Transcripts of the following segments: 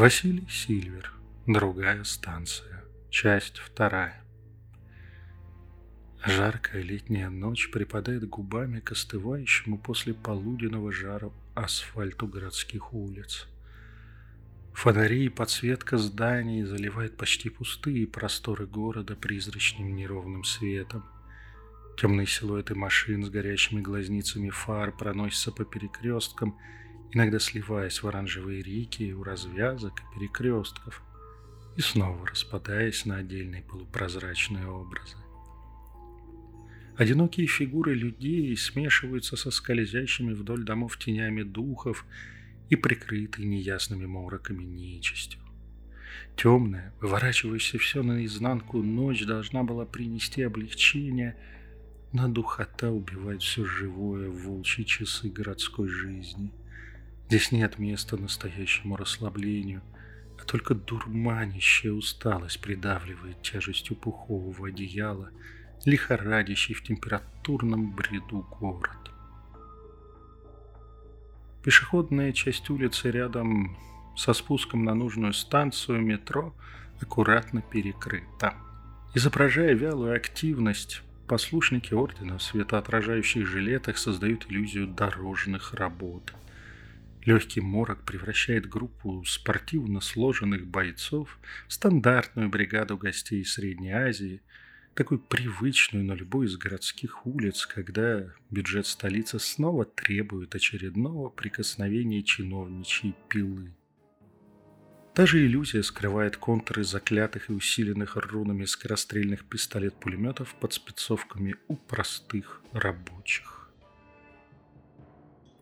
Василий Сильвер. Другая станция. Часть вторая. Жаркая летняя ночь припадает губами к остывающему после полуденного жара асфальту городских улиц. Фонари и подсветка зданий заливает почти пустые просторы города призрачным неровным светом. Темные силуэты машин с горящими глазницами фар проносятся по перекресткам – иногда сливаясь в оранжевые реки у развязок и перекрестков, и снова распадаясь на отдельные полупрозрачные образы. Одинокие фигуры людей смешиваются со скользящими вдоль домов тенями духов и прикрытые неясными мороками нечистью. Темная, выворачивающаяся все наизнанку ночь должна была принести облегчение, но духота убивает все живое в волчьи часы городской жизни – Здесь нет места настоящему расслаблению, а только дурманящая усталость придавливает тяжестью пухового одеяла, лихорадящий в температурном бреду город. Пешеходная часть улицы рядом со спуском на нужную станцию метро аккуратно перекрыта. Изображая вялую активность, послушники ордена в светоотражающих жилетах создают иллюзию дорожных работ – Легкий морок превращает группу спортивно сложенных бойцов в стандартную бригаду гостей Средней Азии, такую привычную на любой из городских улиц, когда бюджет столицы снова требует очередного прикосновения чиновничьей пилы. Та же иллюзия скрывает контуры заклятых и усиленных рунами скорострельных пистолет-пулеметов под спецовками у простых рабочих.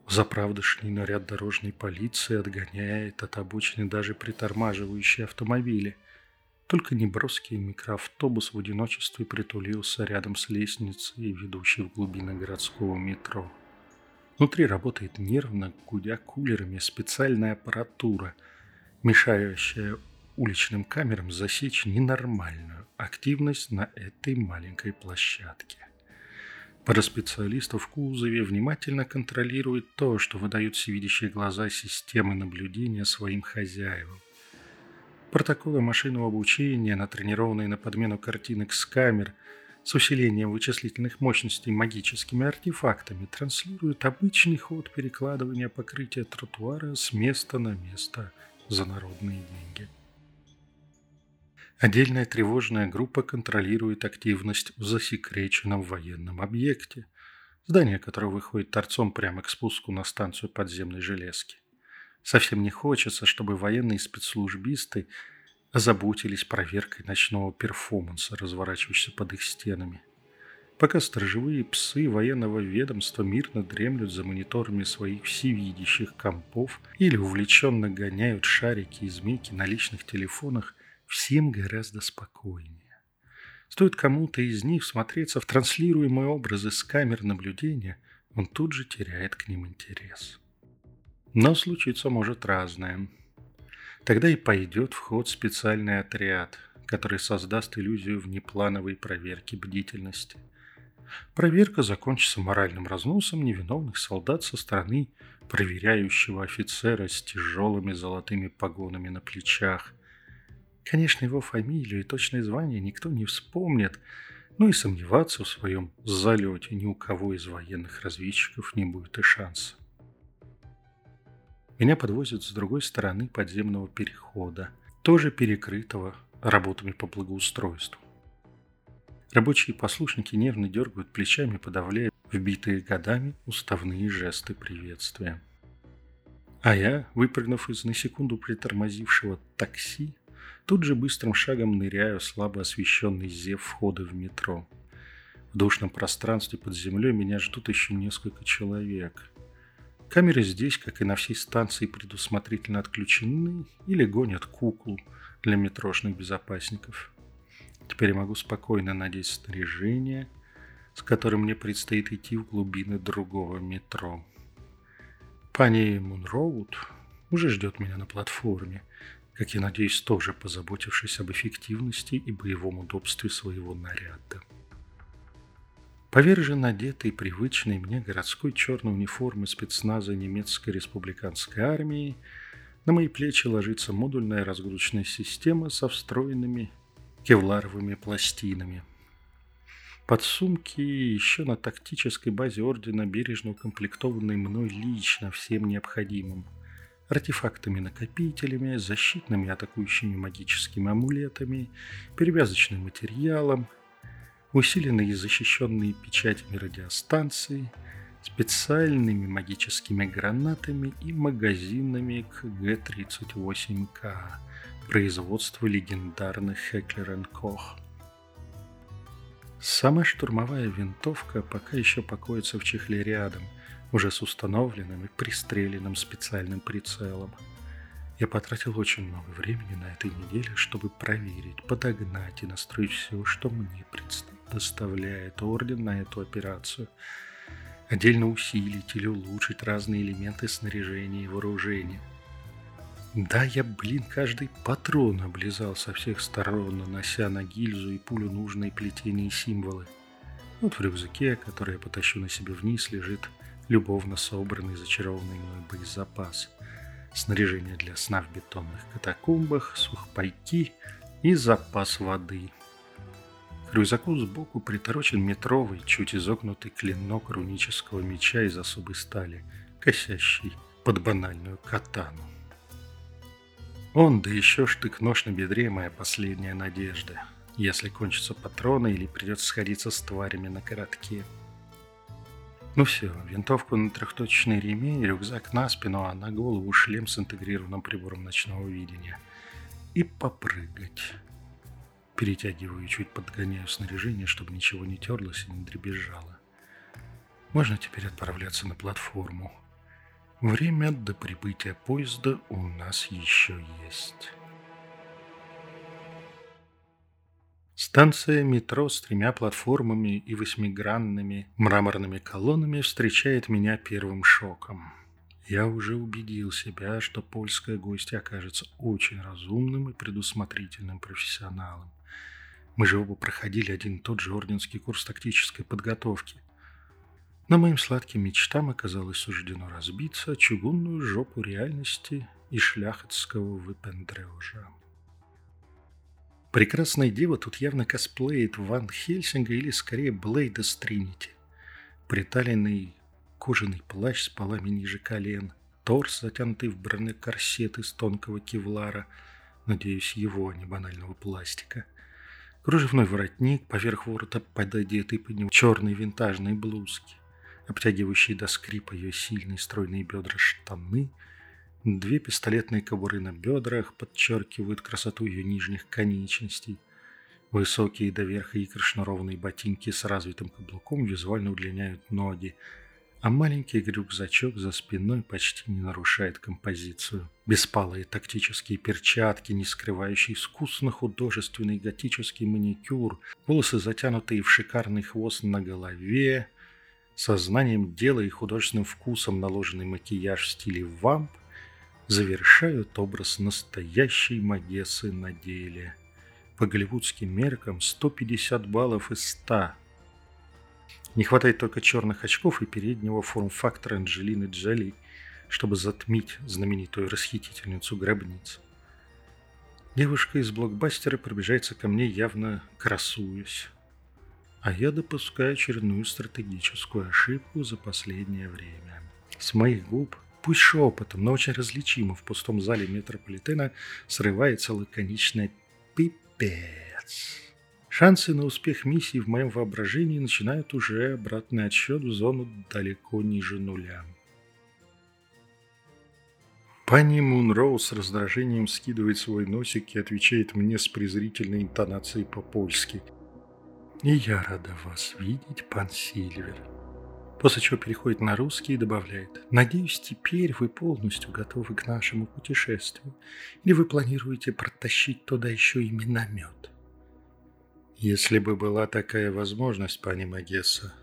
Заправдышний наряд дорожной полиции отгоняет от обочины даже притормаживающие автомобили. Только неброский микроавтобус в одиночестве притулился рядом с лестницей, ведущей в глубины городского метро. Внутри работает нервно, гудя кулерами, специальная аппаратура, мешающая уличным камерам засечь ненормальную активность на этой маленькой площадке. Пара специалистов в кузове внимательно контролирует то, что выдают всевидящие глаза системы наблюдения своим хозяевам. Протоколы машинного обучения, натренированные на подмену картинок с камер, с усилением вычислительных мощностей магическими артефактами, транслируют обычный ход перекладывания покрытия тротуара с места на место за народные деньги. Отдельная тревожная группа контролирует активность в засекреченном военном объекте, здание которого выходит торцом прямо к спуску на станцию подземной железки. Совсем не хочется, чтобы военные спецслужбисты озаботились проверкой ночного перформанса, разворачивающегося под их стенами. Пока сторожевые псы военного ведомства мирно дремлют за мониторами своих всевидящих компов или увлеченно гоняют шарики и змейки на личных телефонах, всем гораздо спокойнее. Стоит кому-то из них смотреться в транслируемые образы с камер наблюдения, он тут же теряет к ним интерес. Но случиться может разное. Тогда и пойдет в ход специальный отряд, который создаст иллюзию внеплановой проверки бдительности. Проверка закончится моральным разносом невиновных солдат со стороны проверяющего офицера с тяжелыми золотыми погонами на плечах, Конечно, его фамилию и точное звание никто не вспомнит, но и сомневаться в своем залете ни у кого из военных разведчиков не будет и шанса. Меня подвозят с другой стороны подземного перехода, тоже перекрытого работами по благоустройству. Рабочие послушники нервно дергают плечами, подавляя вбитые годами уставные жесты приветствия. А я, выпрыгнув из на секунду притормозившего такси, Тут же быстрым шагом ныряю слабо освещенный зев входа в метро. В душном пространстве под землей меня ждут еще несколько человек. Камеры здесь, как и на всей станции, предусмотрительно отключены или гонят куклу для метрошных безопасников. Теперь я могу спокойно надеть снаряжение, с которым мне предстоит идти в глубины другого метро. Пани Мунроуд уже ждет меня на платформе, как я надеюсь, тоже позаботившись об эффективности и боевом удобстве своего наряда. Поверх же надетой привычной мне городской черной униформы спецназа немецкой республиканской армии, На мои плечи ложится модульная разгрузочная система со встроенными кевларовыми пластинами. Подсумки еще на тактической базе Ордена бережно укомплектованные мной лично всем необходимым. Артефактами-накопителями, защитными атакующими магическими амулетами, перевязочным материалом, усиленные и защищенные печатями радиостанции – специальными магическими гранатами и магазинами к Г-38К производства легендарных Хеклер Кох. Сама штурмовая винтовка пока еще покоится в чехле рядом, уже с установленным и пристреленным специальным прицелом. Я потратил очень много времени на этой неделе, чтобы проверить, подогнать и настроить все, что мне предоставляет Орден на эту операцию – отдельно усилить или улучшить разные элементы снаряжения и вооружения. Да, я, блин, каждый патрон облизал со всех сторон, нанося на гильзу и пулю нужные плетения и символы. Вот в рюкзаке, который я потащу на себе вниз, лежит любовно собранный зачарованный мной боезапас. Снаряжение для сна в бетонных катакомбах, сухпайки и запас воды – к рюкзаку сбоку приторочен метровый, чуть изогнутый клинок рунического меча из особой стали, косящий под банальную катану. Он, да еще штык-нож на бедре, моя последняя надежда, если кончатся патроны или придется сходиться с тварями на коротке. Ну все, винтовку на трехточечный ремень, рюкзак на спину, а на голову шлем с интегрированным прибором ночного видения. И попрыгать. Перетягиваю и чуть подгоняю снаряжение, чтобы ничего не терлось и не дребезжало. Можно теперь отправляться на платформу. Время до прибытия поезда у нас еще есть. Станция метро с тремя платформами и восьмигранными мраморными колоннами встречает меня первым шоком. Я уже убедил себя, что польская гостья окажется очень разумным и предусмотрительным профессионалом. Мы же оба проходили один и тот же орденский курс тактической подготовки. Но моим сладким мечтам оказалось суждено разбиться чугунную жопу реальности и шляхетского выпендрежа. Прекрасная дева тут явно косплеит Ван Хельсинга или скорее Блейда с. Приталенный кожаный плащ с полами ниже колен, торс, затянутый в бронекорсет из тонкого кевлара, надеюсь, его, а не банального пластика – Кружевной воротник, поверх ворота пододетый под него черной винтажной блузки, обтягивающие до скрипа ее сильные стройные бедра штаны, две пистолетные кобуры на бедрах подчеркивают красоту ее нижних конечностей, высокие до верха икры шнурованные ботинки с развитым каблуком визуально удлиняют ноги, а маленький рюкзачок за спиной почти не нарушает композицию. Беспалые тактические перчатки, не скрывающие искусно художественный готический маникюр, волосы, затянутые в шикарный хвост на голове, сознанием дела и художественным вкусом наложенный макияж в стиле вамп завершают образ настоящей Магессы на деле. По голливудским меркам 150 баллов из 100 – не хватает только черных очков и переднего форм-фактора Анджелины Джоли, чтобы затмить знаменитую расхитительницу гробниц. Девушка из блокбастера приближается ко мне явно красуясь. А я допускаю очередную стратегическую ошибку за последнее время. С моих губ, пусть шепотом, но очень различимо в пустом зале метрополитена срывается лаконичное «пипец». Шансы на успех миссии в моем воображении начинают уже обратный отсчет в зону далеко ниже нуля. Пани Мунроу с раздражением скидывает свой носик и отвечает мне с презрительной интонацией по-польски. «И я рада вас видеть, пан Сильвер». После чего переходит на русский и добавляет. «Надеюсь, теперь вы полностью готовы к нашему путешествию. Или вы планируете протащить туда еще и миномет?» Если бы была такая возможность, пани Магесса,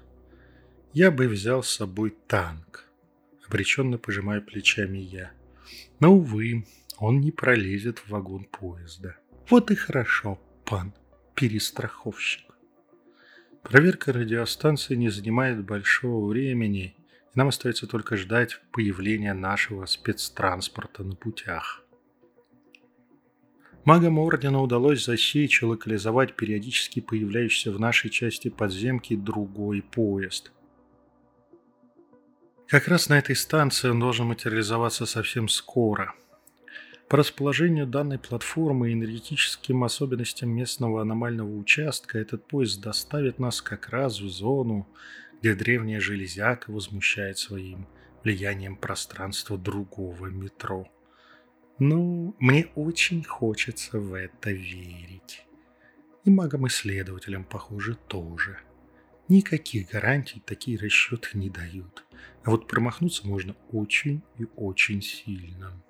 я бы взял с собой танк. Обреченно пожимаю плечами я. Но, увы, он не пролезет в вагон поезда. Вот и хорошо, пан перестраховщик. Проверка радиостанции не занимает большого времени, Нам остается только ждать появления нашего спецтранспорта на путях. Магам Ордена удалось засечь и локализовать периодически появляющийся в нашей части подземки другой поезд. Как раз на этой станции он должен материализоваться совсем скоро. По расположению данной платформы и энергетическим особенностям местного аномального участка этот поезд доставит нас как раз в зону, где древняя железяка возмущает своим влиянием пространства другого метро. Ну, мне очень хочется в это верить. И магам-исследователям, похоже, тоже. Никаких гарантий такие расчеты не дают. А вот промахнуться можно очень и очень сильно.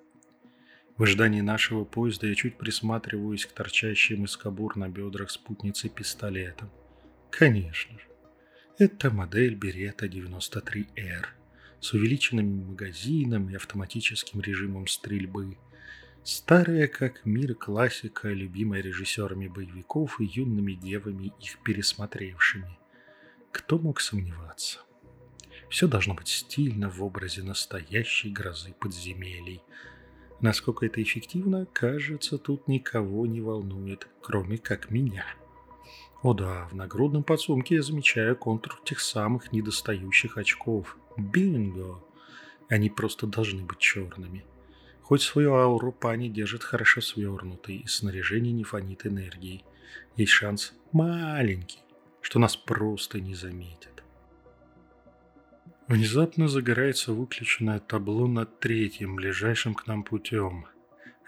В ожидании нашего поезда я чуть присматриваюсь к торчащим из кобур на бедрах спутницы пистолетом. Конечно же. Это модель Берета 93R с увеличенным магазином и автоматическим режимом стрельбы – Старая как мир классика, любимая режиссерами боевиков и юными девами, их пересмотревшими. Кто мог сомневаться? Все должно быть стильно в образе настоящей грозы подземелий. Насколько это эффективно, кажется, тут никого не волнует, кроме как меня. О да, в нагрудном подсумке я замечаю контур тех самых недостающих очков. Бинго! Они просто должны быть черными. Хоть свою ауру пани держит хорошо свернутой, и снаряжение не фонит энергией. Есть шанс маленький, что нас просто не заметят. Внезапно загорается выключенное табло над третьим, ближайшим к нам путем.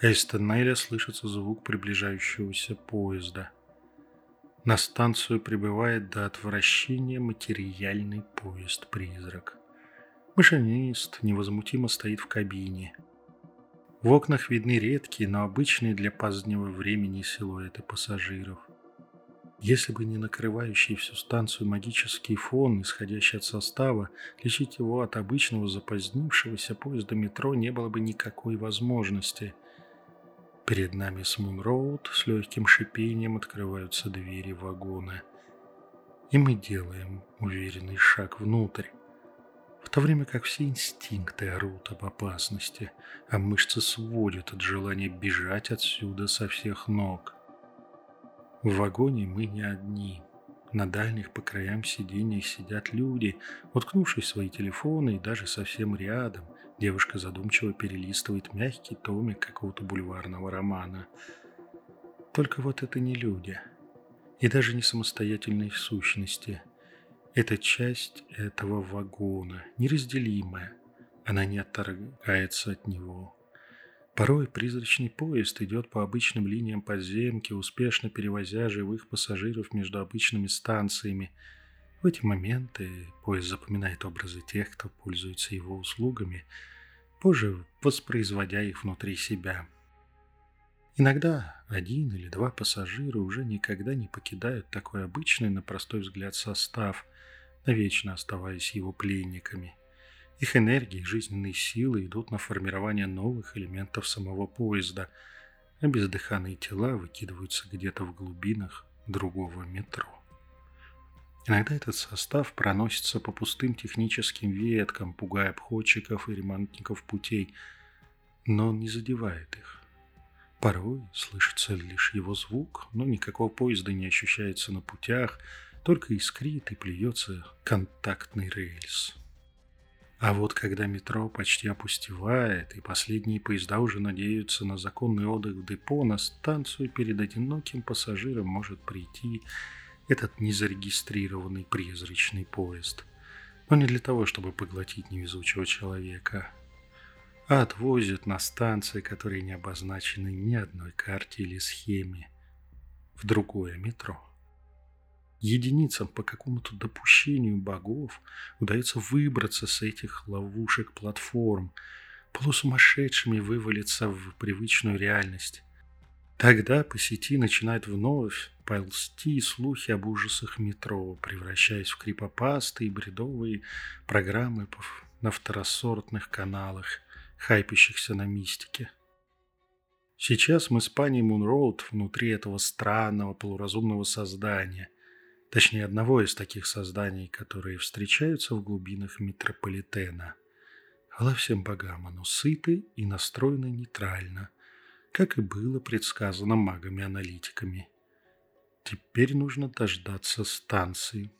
Из тоннеля слышится звук приближающегося поезда. На станцию прибывает до отвращения материальный поезд-призрак. Машинист невозмутимо стоит в кабине – в окнах видны редкие, но обычные для позднего времени силуэты пассажиров. Если бы не накрывающий всю станцию магический фон, исходящий от состава, лечить его от обычного запозднившегося поезда метро не было бы никакой возможности. Перед нами с Мунроуд с легким шипением открываются двери вагона. И мы делаем уверенный шаг внутрь в то время как все инстинкты орут об опасности, а мышцы сводят от желания бежать отсюда со всех ног. В вагоне мы не одни. На дальних по краям сидений сидят люди, уткнувшись свои телефоны и даже совсем рядом. Девушка задумчиво перелистывает мягкий томик какого-то бульварного романа. Только вот это не люди. И даже не самостоятельные сущности – это часть этого вагона, неразделимая. Она не отторгается от него. Порой призрачный поезд идет по обычным линиям подземки, успешно перевозя живых пассажиров между обычными станциями. В эти моменты поезд запоминает образы тех, кто пользуется его услугами, позже воспроизводя их внутри себя. Иногда один или два пассажира уже никогда не покидают такой обычный на простой взгляд состав – навечно оставаясь его пленниками. Их энергии жизненные силы идут на формирование новых элементов самого поезда, а бездыханные тела выкидываются где-то в глубинах другого метро. Иногда этот состав проносится по пустым техническим веткам, пугая обходчиков и ремонтников путей, но он не задевает их. Порой слышится лишь его звук, но никакого поезда не ощущается на путях – только искрит и плюется контактный рельс. А вот когда метро почти опустевает, и последние поезда уже надеются на законный отдых в депо, на станцию перед одиноким пассажиром может прийти этот незарегистрированный призрачный поезд. Но не для того, чтобы поглотить невезучего человека, а отвозят на станции, которые не обозначены ни одной карте или схеме, в другое метро. Единицам по какому-то допущению богов удается выбраться с этих ловушек платформ, полусумасшедшими вывалиться в привычную реальность. Тогда по сети начинают вновь ползти слухи об ужасах метро, превращаясь в крипопасты и бредовые программы на второсортных каналах, хайпящихся на мистике. Сейчас мы с пани Мунроуд внутри этого странного полуразумного создания – Точнее, одного из таких созданий, которые встречаются в глубинах метрополитена. Хвала всем богам, оно сыты и настроено нейтрально, как и было предсказано магами-аналитиками. Теперь нужно дождаться станции.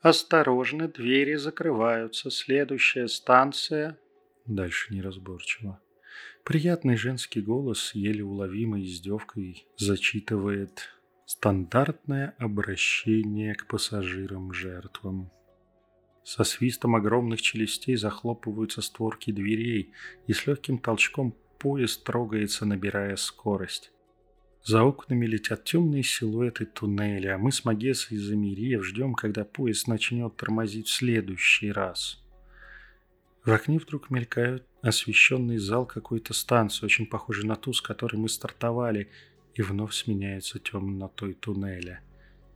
«Осторожно, двери закрываются. Следующая станция...» Дальше неразборчиво. Приятный женский голос еле уловимой издевкой зачитывает стандартное обращение к пассажирам-жертвам. Со свистом огромных челюстей захлопываются створки дверей, и с легким толчком поезд трогается, набирая скорость. За окнами летят темные силуэты туннеля, а мы с Магесой, замерев, ждем, когда поезд начнет тормозить в следующий раз. В окне вдруг мелькают освещенный зал какой-то станции, очень похожий на ту, с которой мы стартовали, и вновь сменяется темнотой туннеля.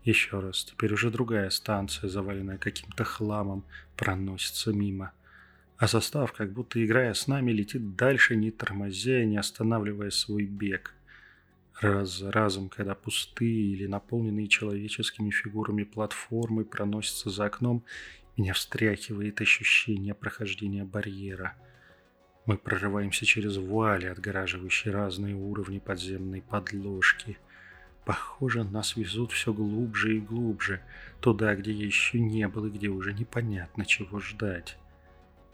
Еще раз, теперь уже другая станция, заваленная каким-то хламом, проносится мимо. А состав, как будто играя с нами, летит дальше, не тормозя не останавливая свой бег. Раз за разом, когда пустые или наполненные человеческими фигурами платформы проносятся за окном, меня встряхивает ощущение прохождения барьера. Мы прорываемся через вуали, отгораживающие разные уровни подземной подложки. Похоже, нас везут все глубже и глубже, туда, где еще не был и где уже непонятно, чего ждать.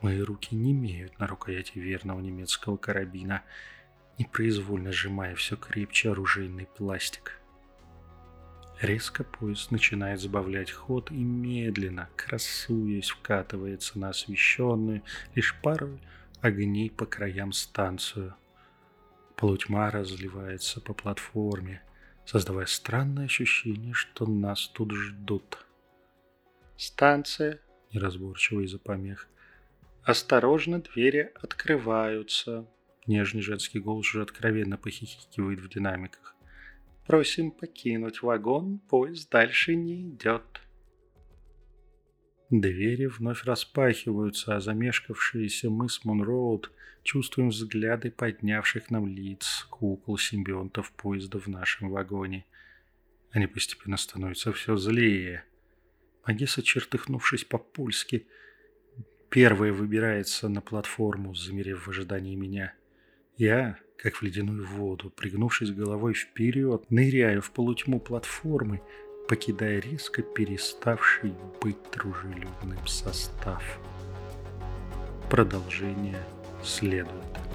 Мои руки не имеют на рукояти верного немецкого карабина, непроизвольно сжимая все крепче оружейный пластик. Резко поезд начинает сбавлять ход и медленно, красуясь, вкатывается на освещенную лишь пару огней по краям станцию. Полутьма разливается по платформе, создавая странное ощущение, что нас тут ждут. «Станция», — неразборчиво из-за помех, — «осторожно, двери открываются». Нежный женский голос уже откровенно похихикивает в динамиках. Просим покинуть вагон, поезд дальше не идет. Двери вновь распахиваются, а замешкавшиеся мы с Монроуд чувствуем взгляды поднявших нам лиц кукол-симбионтов поезда в нашем вагоне. Они постепенно становятся все злее. Магеса, чертыхнувшись по-польски, первая выбирается на платформу, замерев в ожидании меня. Я, как в ледяную воду, пригнувшись головой вперед, ныряю в полутьму платформы, покидая резко переставший быть дружелюбным состав. Продолжение следует.